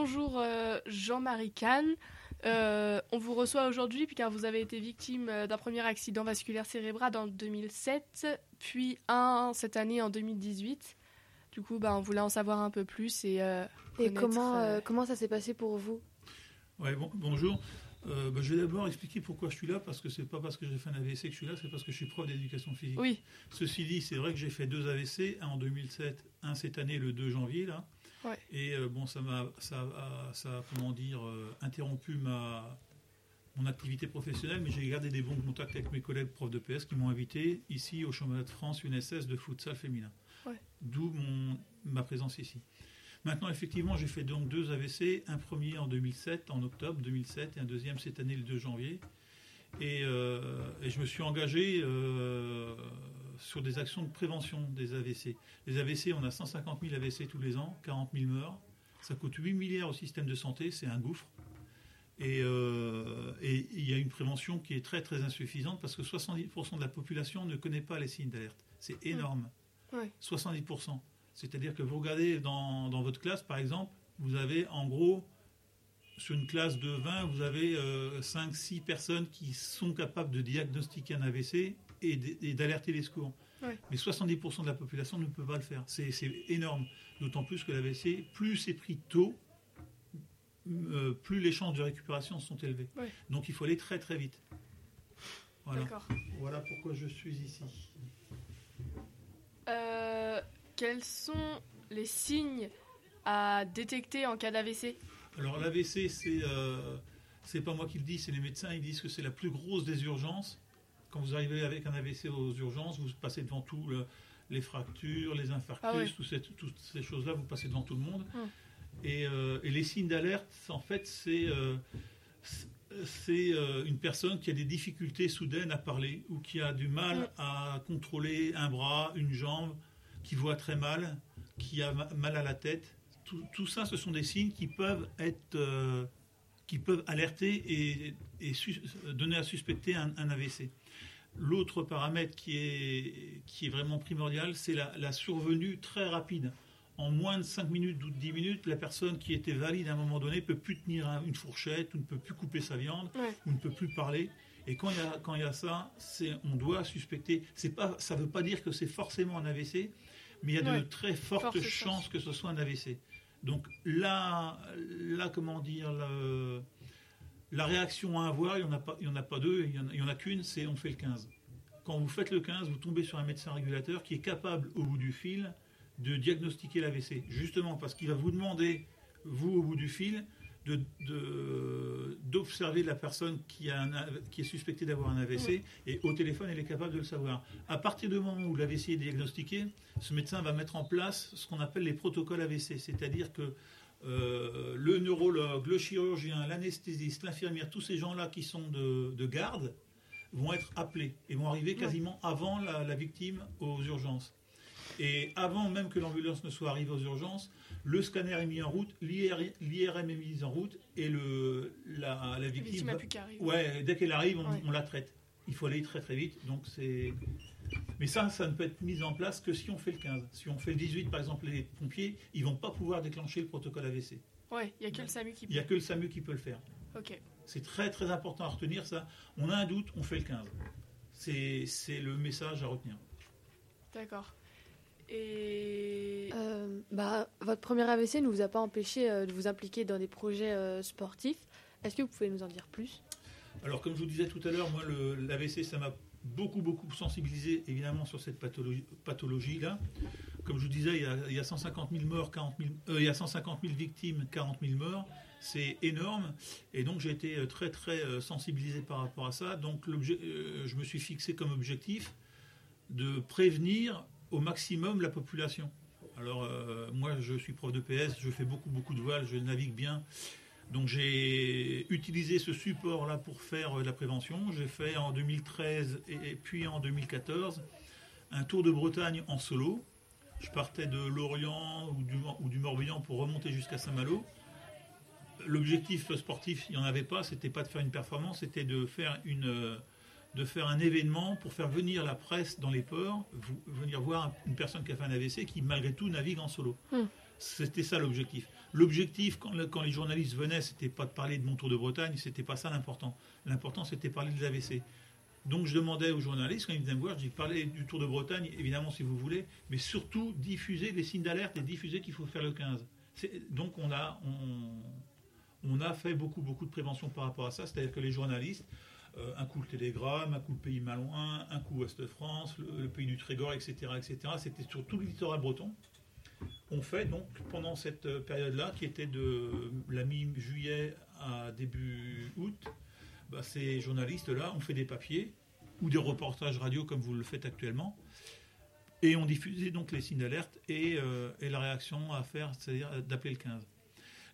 bonjour Jean-Marie Kahn. on vous reçoit aujourd'hui car vous avez été victime d'un premier accident vasculaire cérébral en 2007, puis un cette année en 2018. Du coup, bah, on voulait en savoir un peu plus et. et comment, comment ça s'est passé pour vous? Ouais, bon, bonjour. Euh, bah, je vais d'abord expliquer pourquoi je suis là, parce que c'est pas parce que j'ai fait un AVC que je suis là, c'est parce que je suis prof d'éducation physique. Oui. Ceci dit, c'est vrai que j'ai fait deux AVC, un en 2007, un cette année, le 2 janvier, là. Ouais. Et euh, bon, ça m'a, ça, a, ça comment dire, euh, interrompu ma, mon activité professionnelle, mais j'ai gardé des bons contacts avec mes collègues profs de PS qui m'ont invité ici au championnat de France UNSS de futsal féminin. Ouais. D'où mon, ma présence ici. Maintenant, effectivement, j'ai fait donc deux AVC, un premier en 2007, en octobre 2007, et un deuxième cette année, le 2 janvier. Et, euh, je me suis engagé euh, sur des actions de prévention des AVC. Les AVC, on a 150 000 AVC tous les ans, 40 000 meurent. Ça coûte 8 milliards au système de santé, c'est un gouffre. Euh, et il y a une prévention qui est très très insuffisante parce que 70% de la population ne connaît pas les signes d'alerte. C'est énorme. Ouais. 70%. C'est-à-dire que vous regardez dans, votre classe, par exemple, vous avez en gros, sur une classe de 20, vous avez 5-6 euh, personnes qui sont capables de diagnostiquer un AVC et d'alerter les secours. Mais 70% de la population ne peut pas le faire. C'est énorme. D'autant plus que l'AVC, plus c'est pris tôt, euh, plus les chances de récupération sont élevées. Donc il faut aller très très vite. Voilà. Voilà pourquoi je suis ici. Euh, quels sont les signes à détecter en cas d'AVC Alors l'AVC, c'est euh, c'est pas moi qui le dis, c'est les médecins. Ils disent que c'est la plus grosse des urgences. Quand vous arrivez avec un AVC aux urgences, vous passez devant tout les fractures, les infarctus, ah toutes ces choses-là, vous passez devant tout le monde. Hum. Euh, et, les signes d'alerte, en fait, c'est euh, c'est une personne qui a des difficultés soudaines à parler ou qui a du mal hum. à contrôler un bras, une jambe, qui voit très mal, qui a mal à la tête. Tout, ça, ce sont des signes qui peuvent être, euh, qui peuvent alerter et, donner à suspecter un, AVC. L'autre paramètre qui est, qui est vraiment primordial, c'est la, survenue très rapide. En moins de 5 minutes ou 10 minutes, la personne qui était valide à un moment donné peut plus tenir une fourchette, ou ne peut plus couper sa viande, ou ne peut plus parler. Et quand il y a, quand il y a ça, on doit suspecter. Pas, ça ne veut pas dire que c'est forcément un AVC, mais il y a de très fortes chances que ce soit un AVC. Donc là, là comment dire, la réaction à avoir, il n'y en, a pas, en a pas deux, il n'y en, a, qu'une, c'est on fait le 15. Quand vous faites le 15, vous tombez sur un médecin régulateur qui est capable, au bout du fil, de diagnostiquer l'AVC. Justement parce qu'il va vous demander, vous, au bout du fil, d'observer de, la personne qui, a qui est suspectée d'avoir un AVC et au téléphone, elle est capable de le savoir. À partir du moment où l'AVC est diagnostiqué, ce médecin va mettre en place ce qu'on appelle les protocoles AVC, c'est-à-dire que euh, le neurologue, le chirurgien, l'anesthésiste, l'infirmière, tous ces gens-là qui sont de, garde vont être appelés et vont arriver quasiment avant la victime aux urgences. Et avant même que l'ambulance ne soit arrivée aux urgences, le scanner est mis en route, l'IRM est mis en route et le, la, la victime. ouais, dès qu'elle arrive, on, la traite. Il faut aller très très vite. Donc c'est. Mais ça, ça ne peut être mis en place que si on fait le 15. Si on fait le 18, par exemple, les pompiers, ils vont pas pouvoir déclencher le protocole AVC. Ouais, il n'y a que le SAMU qui peut. Il n'y a que le SAMU qui peut le faire. Ok. C'est très très important à retenir ça. On a un doute, on fait le 15. C'est le message à retenir. D'accord. Et euh, bah, votre premier AVC ne vous a pas empêché euh, de vous impliquer dans des projets euh, sportifs. Est-ce que vous pouvez nous en dire plus? Alors, comme je vous disais tout à l'heure, moi, l'AVC, ça m'a beaucoup, beaucoup sensibilisé, évidemment, sur cette pathologie-là. Comme je vous disais, il y, a, il y a 150 000 morts, 40 il y a 150 000 victimes, 40 000 morts. C'est énorme. Et donc, j'ai été très, très sensibilisé par rapport à ça. Donc, je me suis fixé comme objectif de prévenir au maximum la population. Alors euh, moi je suis prof de PS, je fais beaucoup beaucoup de voiles, je navigue bien. Donc j'ai utilisé ce support-là pour faire euh, la prévention. J'ai fait en 2013 et, puis en 2014 un tour de Bretagne en solo. Je partais de Lorient ou du, ou du Morbihan pour remonter jusqu'à Saint-Malo. L'objectif sportif, il n'y en avait pas, c'était pas de faire une performance, c'était de faire une, euh, de faire un événement pour faire venir la presse dans les ports, venir voir une personne qui a fait un AVC qui malgré tout navigue en solo. Hmm. C'était ça l'objectif. L'objectif, quand, quand, les journalistes venaient, c'était pas de parler de mon Tour de Bretagne, c'était pas ça l'important. L'important, c'était de parler des AVC. Donc je demandais aux journalistes, quand ils venaient me voir, je dis parlez du Tour de Bretagne, évidemment si vous voulez, mais surtout diffuser les signes d'alerte et diffuser qu'il faut faire le 15. Donc on a, on, on, a fait beaucoup, beaucoup de prévention par rapport à ça, c'est-à-dire que les journalistes, euh, un coup le Télégramme, un coup le Pays Malouin, un coup Ouest-France, le, Pays du Trégor, etc., etc. C'était sur tout le littoral breton. On fait donc pendant cette période-là, qui était de la mi-juillet à début août, bah, ces journalistes-là ont fait des papiers ou des reportages radio comme vous le faites actuellement. Et on diffusait donc les signes d'alerte et, euh, et, la réaction à faire, c'est-à-dire d'appeler le 15.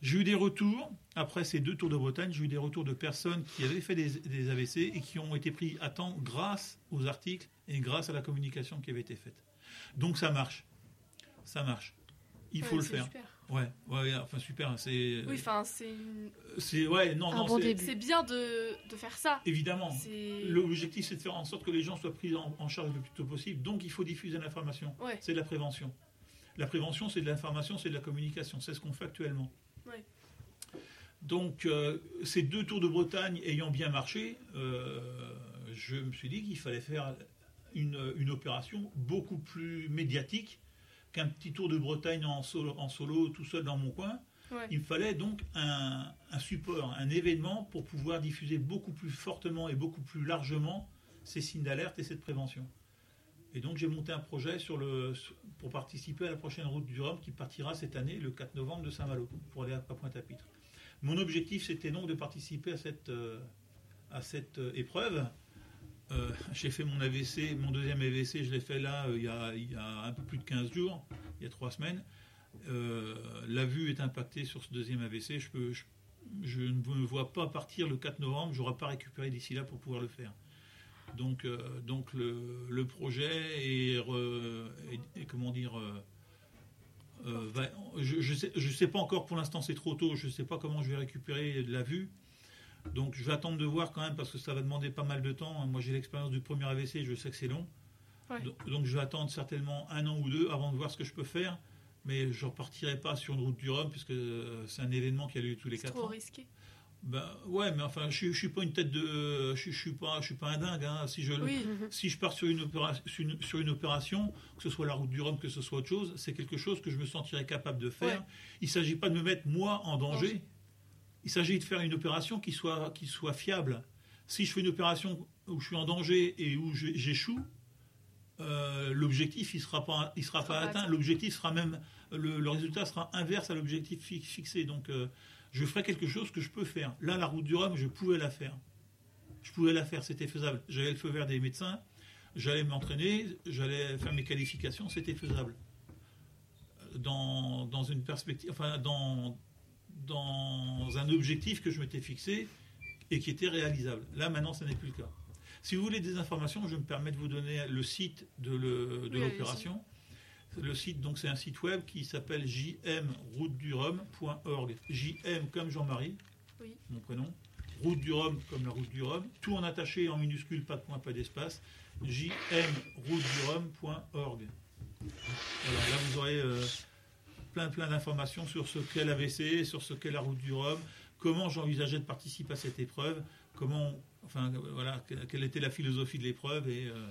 J'ai eu des retours, après ces deux tours de Bretagne, j'ai eu des retours de personnes qui avaient fait des, des, AVC et qui ont été pris à temps grâce aux articles et grâce à la communication qui avait été faite. Donc ça marche. Ça marche. Il faut le faire. Super. Ouais, ouais, enfin super. C'est. Oui, enfin c'est. C'est ouais, non, non. c'est bien de, de, faire ça. Évidemment. L'objectif, c'est de faire en sorte que les gens soient pris en, charge le plus tôt possible. Donc, il faut diffuser l'information. Ouais. C'est de la prévention. La prévention, c'est de l'information, c'est de la communication. C'est ce qu'on fait actuellement. Ouais. Donc, euh, ces deux tours de Bretagne ayant bien marché, euh, je me suis dit qu'il fallait faire une, une opération beaucoup plus médiatique qu'un petit tour de Bretagne en solo, en solo tout seul dans mon coin. Il me fallait donc un, support, un événement pour pouvoir diffuser beaucoup plus fortement et beaucoup plus largement ces signes d'alerte et cette prévention. Et donc j'ai monté un projet pour participer à la prochaine route du Rhum qui partira cette année, le 4 novembre de Saint-Malo, pour aller à Pointe-à-Pitre. Mon objectif, c'était donc de participer à cette, euh, euh, épreuve euh, j'ai fait mon AVC, mon deuxième AVC, je l'ai fait là il, y a, un peu plus de 15 jours, il y a 3 semaines. La vue est impactée sur ce deuxième AVC. Je, je, ne me vois pas partir le 4 novembre, je n'aurai pas récupéré d'ici là pour pouvoir le faire. Donc, donc le, le, projet est, comment dire, je ne sais, je sais pas encore pour l'instant, c'est trop tôt, je ne sais pas comment je vais récupérer de la vue. Donc je vais attendre de voir quand même parce que ça va demander pas mal de temps. Moi j'ai l'expérience du premier AVC, je sais que c'est long. Donc, je vais attendre certainement un an ou deux avant de voir ce que je peux faire. Mais je ne repartirai pas sur une route du Rhum puisque euh, c'est un événement qui a lieu tous les quatre ans. C'est trop risqué. Ben, ouais, mais enfin, je, ne suis pas une tête de, je, je suis pas, je suis pas un dingue. Hein. Si je, si je pars sur une, opération, sur une, opération, que ce soit la route du Rhum, que ce soit autre chose, c'est quelque chose que je me sentirais capable de faire. Il Il s'agit pas de me mettre moi en danger. Il s'agit de faire une opération qui soit, qui soit fiable. Si je fais une opération où je suis en danger et où j'échoue, euh, l'objectif il sera pas il sera pas atteint. L'objectif sera même le, résultat sera inverse à l'objectif fixé. Donc euh, je ferai quelque chose que je peux faire. Là, la route du Rhum, je pouvais la faire. Je pouvais la faire, c'était faisable. J'avais le feu vert des médecins, j'allais m'entraîner, j'allais faire mes qualifications, c'était faisable. Dans, dans, une perspective, enfin dans, dans un objectif que je m'étais fixé et qui était réalisable. Là, maintenant, ce n'est plus le cas. Si vous voulez des informations, je me permets de vous donner le site de l'opération. Le site, donc, c'est un site web qui s'appelle jmroutedurum.org. JM comme Jean-Marie, mon prénom. Route du Rhum comme la route du Rhum. Tout en attaché, en minuscule, pas de point, pas d'espace. jmroutedurum.org. Voilà, là, vous aurez. Euh, plein, plein d'informations sur ce qu'est l'AVC, sur ce qu'est la route du Rhum, comment j'envisageais de participer à cette épreuve, comment, enfin, voilà, quelle était la philosophie de l'épreuve. Et euh,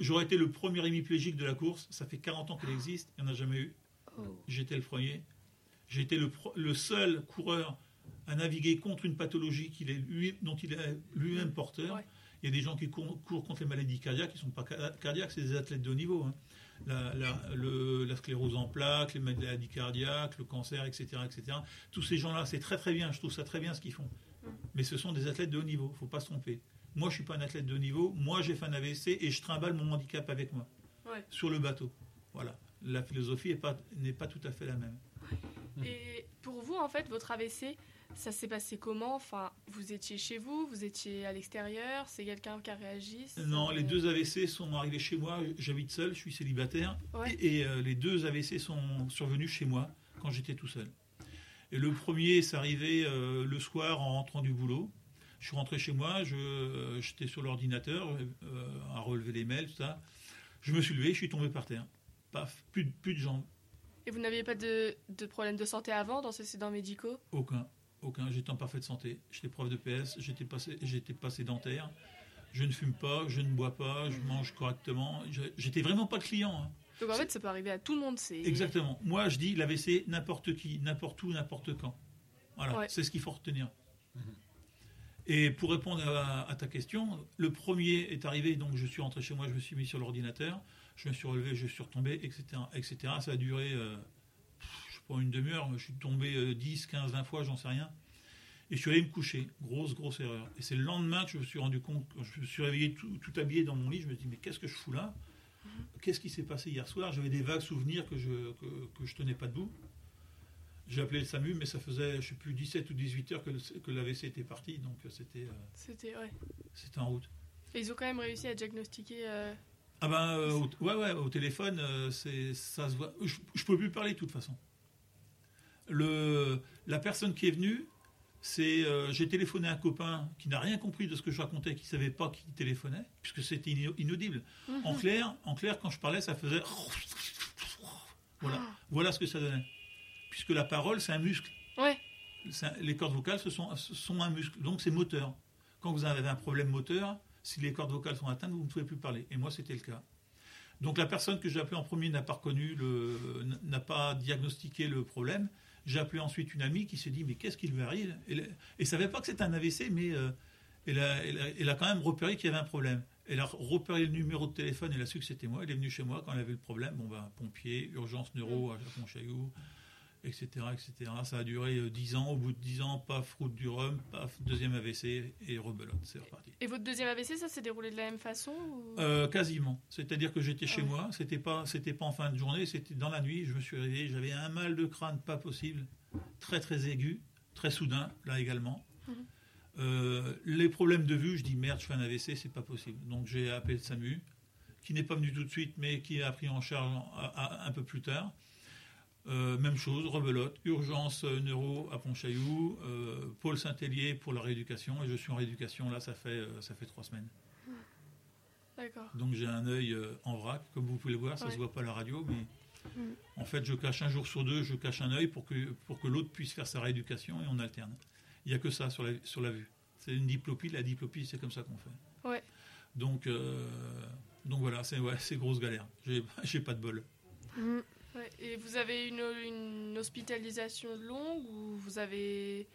j'aurais été le premier hémiplégique de la course. Ça fait 40 ans qu'elle existe, il n'y en a jamais eu. Oh. J'étais le premier. J'étais le, le, seul coureur à naviguer contre une pathologie qu'il est lui, dont il est lui-même porteur. Il y a des gens qui courent, contre les maladies cardiaques, qui ne sont pas cardiaques, c'est des athlètes de haut niveau. Hein la, la, sclérose en plaques, les maladies cardiaques, le cancer, etc. etc. Tous ces gens-là, c'est très très bien, je trouve ça très bien ce qu'ils font. Mais ce sont des athlètes de haut niveau, il ne faut pas se tromper. Moi, je ne suis pas un athlète de niveau, moi j'ai fait un AVC et je trimballe mon handicap avec moi, sur le bateau. Voilà, la philosophie n'est pas, pas tout à fait la même. Et pour vous, en fait, votre AVC, ça s'est passé comment? Enfin, vous étiez chez vous, vous étiez à l'extérieur, c'est quelqu'un qui a réagi Non, les deux AVC sont arrivés chez moi. J'habite seul, je suis célibataire, et, euh, les deux AVC sont survenus chez moi quand j'étais tout seul. Et le premier, c'est arrivé euh, le soir en rentrant du boulot. Je suis rentré chez moi, euh, j'étais sur l'ordinateur à relever les mails, tout ça. Je me suis levé, je suis tombé par terre. Paf, plus, plus de jambes. Et vous n'aviez pas de, de problème de santé avant, d'antécédents médicaux? Aucun. Aucun. J'étais en parfaite santé. J'étais prof de PS, j'étais pas, pas sédentaire. Je ne fume pas, je ne bois pas, je mange correctement. J'étais vraiment pas client. hein. Donc en fait, ça peut arriver à tout le monde. C'est Exactement. Moi, je dis l'AVC, n'importe qui, n'importe où, n'importe quand. Voilà, Ouais. c'est ce qu'il faut retenir. Et pour répondre à, à ta question, le premier est arrivé, donc je suis rentré chez moi, je me suis mis sur l'ordinateur, je me suis relevé, je suis retombé, etc. etc. Ça a duré, euh, je sais pas, une demi-heure, je suis tombé euh, 10, 15, 20 fois, j'en sais rien. Et je suis allé me coucher. Grosse, grosse erreur. Et c'est le lendemain que je me suis rendu compte, quand je me suis réveillé tout, tout habillé dans mon lit, je me suis dit, mais qu'est-ce que je fous là? Qu'est-ce qui s'est passé hier soir? J'avais des vagues souvenirs que je que, que je tenais pas debout. J'ai appelé le SAMU, mais ça faisait, je sais plus, 17 ou 18 heures que, que l'AVC était parti, donc euh, c'était euh, C'était ouais. c'était en route. Et ils ont quand même réussi à diagnostiquer. euh, Ah ben, euh, au, ouais, ouais, au téléphone, c'est, ça se voit. Je, je peux plus parler de toute façon. Le, la personne qui est venue, c'est, j'ai téléphoné à un copain qui n'a rien compris de ce que je racontais, qui savait pas qui téléphonait, puisque c'était ina- inaudible. En clair, en clair, quand je parlais, ça faisait. Voilà, voilà ce que ça donnait. Puisque la parole, c'est un muscle. Ouais. Un- les cordes vocales, ce sont, ce sont un muscle. Donc c'est moteur. Quand vous avez un problème moteur, si les cordes vocales sont atteintes, vous ne pouvez plus parler. Et moi, c'était le cas. Donc la personne que j'ai appelée en premier n'a pas reconnu, le, n'a pas diagnostiqué le problème. J'ai appelé ensuite une amie qui s'est dit mais qu'est-ce qui lui arrive? Et ne savait pas que c'était un AVC, mais euh, elle, a, elle a- elle a quand même repéré qu'il y avait un problème. Elle a repéré le numéro de téléphone, elle a su que c'était moi. Elle est venue chez moi quand elle avait le problème. Bon ben pompier, urgence neuro à Pontchaillou, etc., etc. Ça a duré euh, 10 ans. Au bout de 10 ans, paf, route du Rhum, paf, deuxième AVC et rebelote. C'est reparti. Et votre deuxième AVC, ça s'est déroulé de la même façon ou- Euh, quasiment. C'est-à-dire que j'étais chez Ouais. moi, c'était pas, c'était pas en fin de journée, c'était dans la nuit. Je me suis réveillé, j'avais un mal de crâne pas possible, très très aigu, très soudain, là également. Mhm. Euh, les problèmes de vue, je dis merde, je fais un AVC, c'est pas possible. Donc j'ai appelé le SAMU, qui n'est pas venu tout de suite, mais qui a pris en charge un peu plus tard. Euh, même chose, rebelote, urgence euh, neuro à Pontchaillou, euh, Paul Saint-Hélier pour la rééducation, et je suis en rééducation là, ça fait, euh, ça fait trois semaines. D'accord. Donc j'ai un œil en vrac, comme vous pouvez le voir, ça Ouais. se voit pas à la radio, mais Mm. en fait je cache un jour sur deux, je cache un œil pour que, pour que l'autre puisse faire sa rééducation et on alterne. Il n'y a que ça sur la, sur la vue. C'est une diplopie, la diplopie c'est comme ça qu'on fait. Ouais. Donc, donc voilà, c'est ouais, grosse galère. J'ai pas de bol. Mm. Ouais. Et vous avez une, une hospitalisation longue ou vous avez.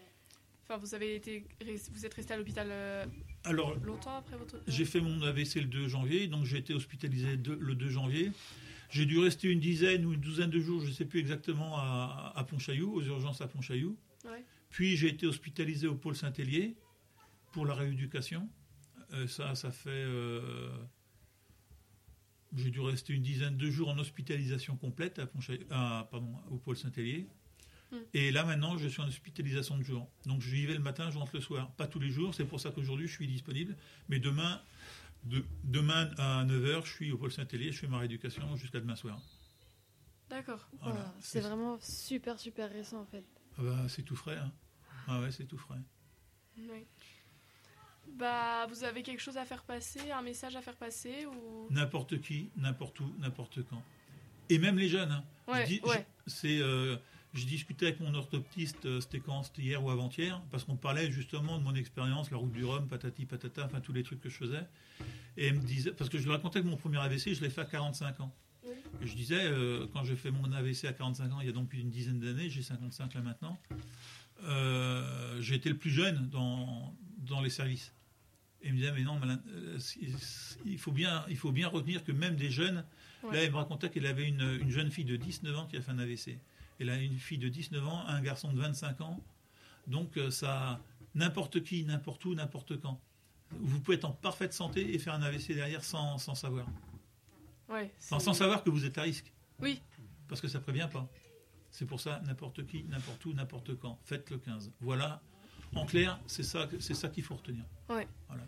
Enfin, vous avez été. Vous êtes resté à l'hôpital euh, Alors longtemps après votre. J'ai fait mon AVC le 2 janvier, donc j'ai été hospitalisé de- le 2 janvier. J'ai dû rester une dizaine ou une douzaine de jours, je ne sais plus exactement, à, à Pontchaillou, aux urgences à Pontchaillou. Ouais. Puis j'ai été hospitalisé au pôle Saint-Hélier pour la rééducation. Euh, ça, ça fait. euh, j'ai dû rester une dizaine de jours en hospitalisation complète à pardon, au pôle Saint-Hélier. Hmm. Et là maintenant, je suis en hospitalisation de jour. Donc je y vais le matin, je rentre le soir. Pas tous les jours, c'est pour ça qu'aujourd'hui je suis disponible. Mais demain, de- demain à 9h, je suis au pôle Saint-Hélier, je fais ma rééducation jusqu'à demain soir. D'accord. Voilà. C'est vraiment super, super récent en fait. Ah bah, c'est tout frais. Hein. Ah ouais, c'est tout frais. Oui. Bah, vous avez quelque chose à faire passer, un message à faire passer ou? N'importe qui, n'importe où, n'importe quand. Et même les jeunes. hein. Ouais, je, ouais. c'est, euh, je discutais avec mon orthoptiste, euh, c'était quand? C'était hier ou avant-hier, parce qu'on parlait justement de mon expérience, la route du Rhum, patati patata, enfin tous les trucs que je faisais. Et elle me disait, parce que je lui racontais que mon premier AVC, je l'ai fait à 45 ans. Oui. Et je disais, euh, quand j'ai fait mon AVC à 45 ans, il y a donc plus d'une dizaine d'années, j'ai 55 là maintenant, euh, j'ai été le plus jeune dans, dans les services. Et il me disait, mais non, euh, il, faut bien, il faut bien retenir que même des jeunes, Ouais. là, elle me racontait qu'elle avait une, une jeune fille de 19 ans qui a fait un AVC. Elle a une fille de 19 ans, un garçon de 25 ans. Donc, euh, ça, n'importe qui, n'importe où, n'importe quand. Vous pouvez être en parfaite santé et faire un AVC derrière sans, sans savoir. Ouais. C'est- sans savoir que vous êtes à risque. Oui. Parce que ça prévient pas. C'est pour ça, n'importe qui, n'importe où, n'importe quand. Faites le 15. Voilà. En clair, c'est ça, c'est ça qu'il faut retenir. Ouais. Voilà.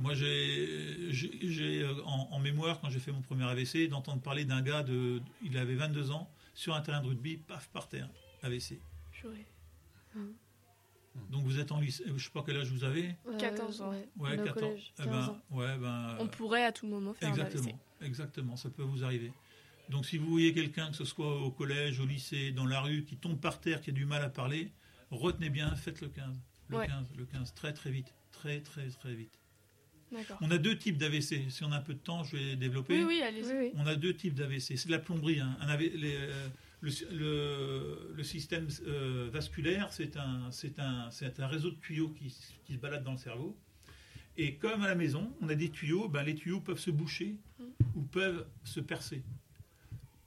Moi, j'ai, euh, en, en mémoire, quand j'ai fait mon premier AVC, d'entendre parler d'un gars de, il avait 22 ans, sur un terrain de rugby, paf, par terre, AVC. Purée. Donc vous êtes en lycée, je sais pas quel âge vous avez. Euh, 14 ans. Ouais, Ouais, on est au 14. collège, Eh 15 ben, ans. ouais, ben, On pourrait à tout moment faire un AVC. Exactement, exactement, ça peut vous arriver. Donc si vous voyez quelqu'un, que ce soit au collège, au lycée, dans la rue, qui tombe par terre, qui a du mal à parler, retenez bien, faites le 15. Le Ouais. 15, le 15, très très vite. Très très très vite. D'accord. On a deux types d'AVC. Si on a un peu de temps, je vais développer. Oui, oui, allez-y. Oui, oui. On a deux types d'AVC. C'est de la plomberie. hein. Un AV les, euh, le, le- le système euh, vasculaire, c'est un, réseau de tuyaux qui, se balade dans le cerveau. Et comme à la maison, on a des tuyaux, ben, les tuyaux peuvent se boucher Mm. ou peuvent se percer.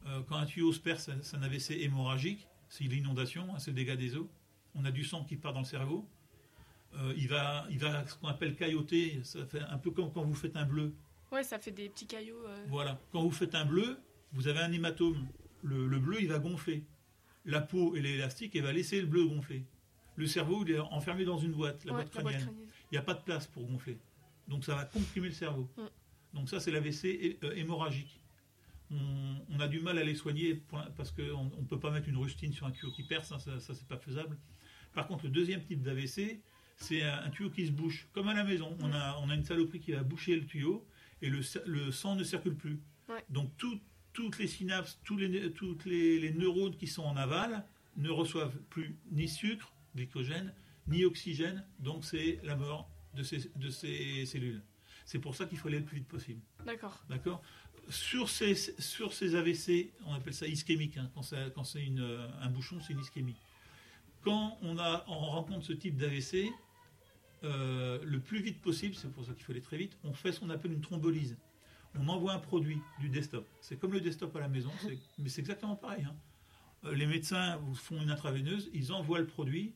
Euh, quand un tuyau se perce, c'est- c'est un AVC hémorragique, c'est l'inondation, hein, c'est le dégât des eaux. On a du sang qui part dans le cerveau. Euh, il, va, il va ce qu'on appelle cailloter, ça fait un peu comme quand vous faites un bleu. Ouais, ça fait des petits caillots. euh, Voilà. Quand vous faites un bleu, vous avez un hématome. Le, le bleu, il va gonfler. La peau et l'élastique, elle va laisser le bleu gonfler. Le cerveau, il est enfermé dans une boîte, la ouais, boîte la boîte crânienne. Il n'y a pas de place pour gonfler. Donc ça va comprimer le cerveau. Mm. Donc ça, c'est l'AVC euh, hémorragique. On, on a du mal à les soigner pour parce qu'on ne peut pas mettre une rustine sur un tuyau qui perce, hein, ça, ça c'est pas faisable. Par contre, le deuxième type d'AVC, c'est un, tuyau qui se bouche. Comme à la maison, on, a, on a une saloperie qui va boucher le tuyau et le, le sang ne circule plus. Ouais. Donc tout- toutes les synapses, tous les, toutes les, les neurones qui sont en aval ne reçoivent plus ni sucre, glycogène, ni oxygène. Donc c'est la mort de ces, de ces cellules. C'est pour ça qu'il faut aller le plus vite possible. D'accord. D'accord? Sur ces, sur ces AVC, on appelle ça ischémique. hein, quand c'est quand c'est un bouchon, c'est une ischémie. Quand on, a, on rencontre ce type d'AVC, euh, le plus vite possible, c'est pour ça qu'il faut aller très vite, on fait ce qu'on appelle une thrombolyse. On envoie un produit du desktop. C'est comme le desktop à la maison, mais c'est exactement pareil. hein. Euh, Les médecins vous font une intraveineuse, ils envoient le produit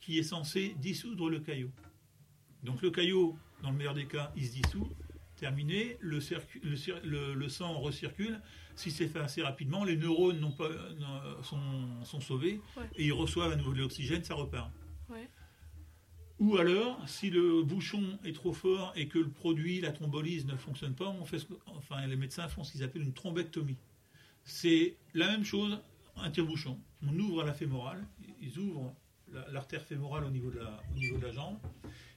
qui est censé dissoudre le caillot. Donc le caillot, dans le meilleur des cas, il se dissout. Terminé, le, circu- le cir- le- le sang recircule. Si c'est fait assez rapidement, les neurones pas- n'ont- sont, sont sauvés Ouais. et ils reçoivent à nouveau de l'oxygène, ça repart. Ouais. Ou alors, si le bouchon est trop fort et que le produit, la thrombolyse ne fonctionne pas, on fait ce que- enfin, les médecins font ce qu'ils appellent une thrombectomie. C'est la même chose, un tire-bouchon. On ouvre la fémorale, ils ouvrent la- l'artère fémorale au niveau, de la, au niveau de la jambe,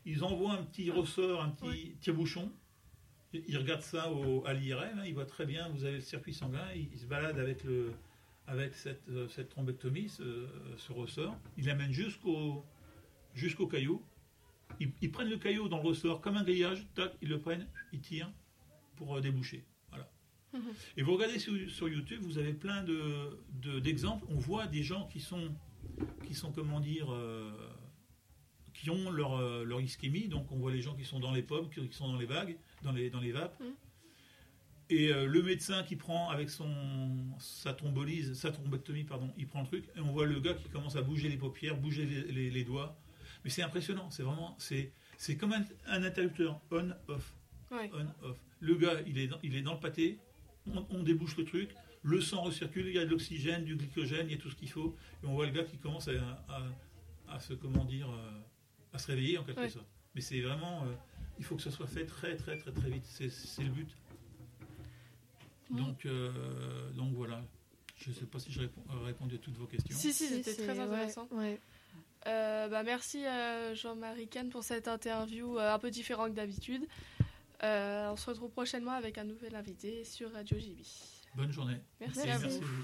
ils envoient un petit ressort, un petit tire-bouchon, ils regardent ça au- à l'IRM, hein, ils voient très bien, vous avez le circuit sanguin, ils, ils se baladent avec, le, avec cette, euh, cette thrombectomie, ce, ce ressort, ils l'amènent jusqu'au jusqu'au caillot, ils, ils prennent le caillot dans le ressort comme un grillage, tac, ils le prennent, ils tirent pour euh, déboucher. Voilà. Mhm. Et vous regardez sur, sur YouTube, vous avez plein de- de- d'exemples. On voit des gens qui sont, qui sont comment dire, euh, qui ont leur, euh, leur ischémie. Donc on voit les gens qui sont dans les pommes, qui, qui sont dans les vagues, dans les, dans les vapes. Mhm. Et euh, le médecin qui prend avec son, sa thrombolyse, sa thrombectomie, pardon, il prend le truc, et on voit le gars qui commence à bouger les paupières, bouger les, les- les doigts. Mais c'est impressionnant, c'est vraiment, c'est, c'est comme un, un interrupteur, on-off Ouais. on-off. Le gars, il est dans, il est dans le pâté, on, on débouche le truc, le sang recircule, il y a de l'oxygène, du glycogène, il y a tout ce qu'il faut, et on voit le gars qui commence à, à- à se, comment dire, euh, à se réveiller en quelque Ouais. sorte. Mais c'est vraiment, euh, il faut que ça soit fait très très très très vite, c'est, c'est le but. Donc, euh, donc voilà. Je ne sais pas si j'ai répondu, répondu à toutes vos questions. Si, si, c'était très ouais, intéressant. ouais. Euh, bah, merci euh, Jean-Marie Kahn pour cette interview euh, un peu différente que d'habitude. Euh, on se retrouve prochainement avec un nouvel invité sur Radio JB. Bonne journée. Merci à merci vous. à vous.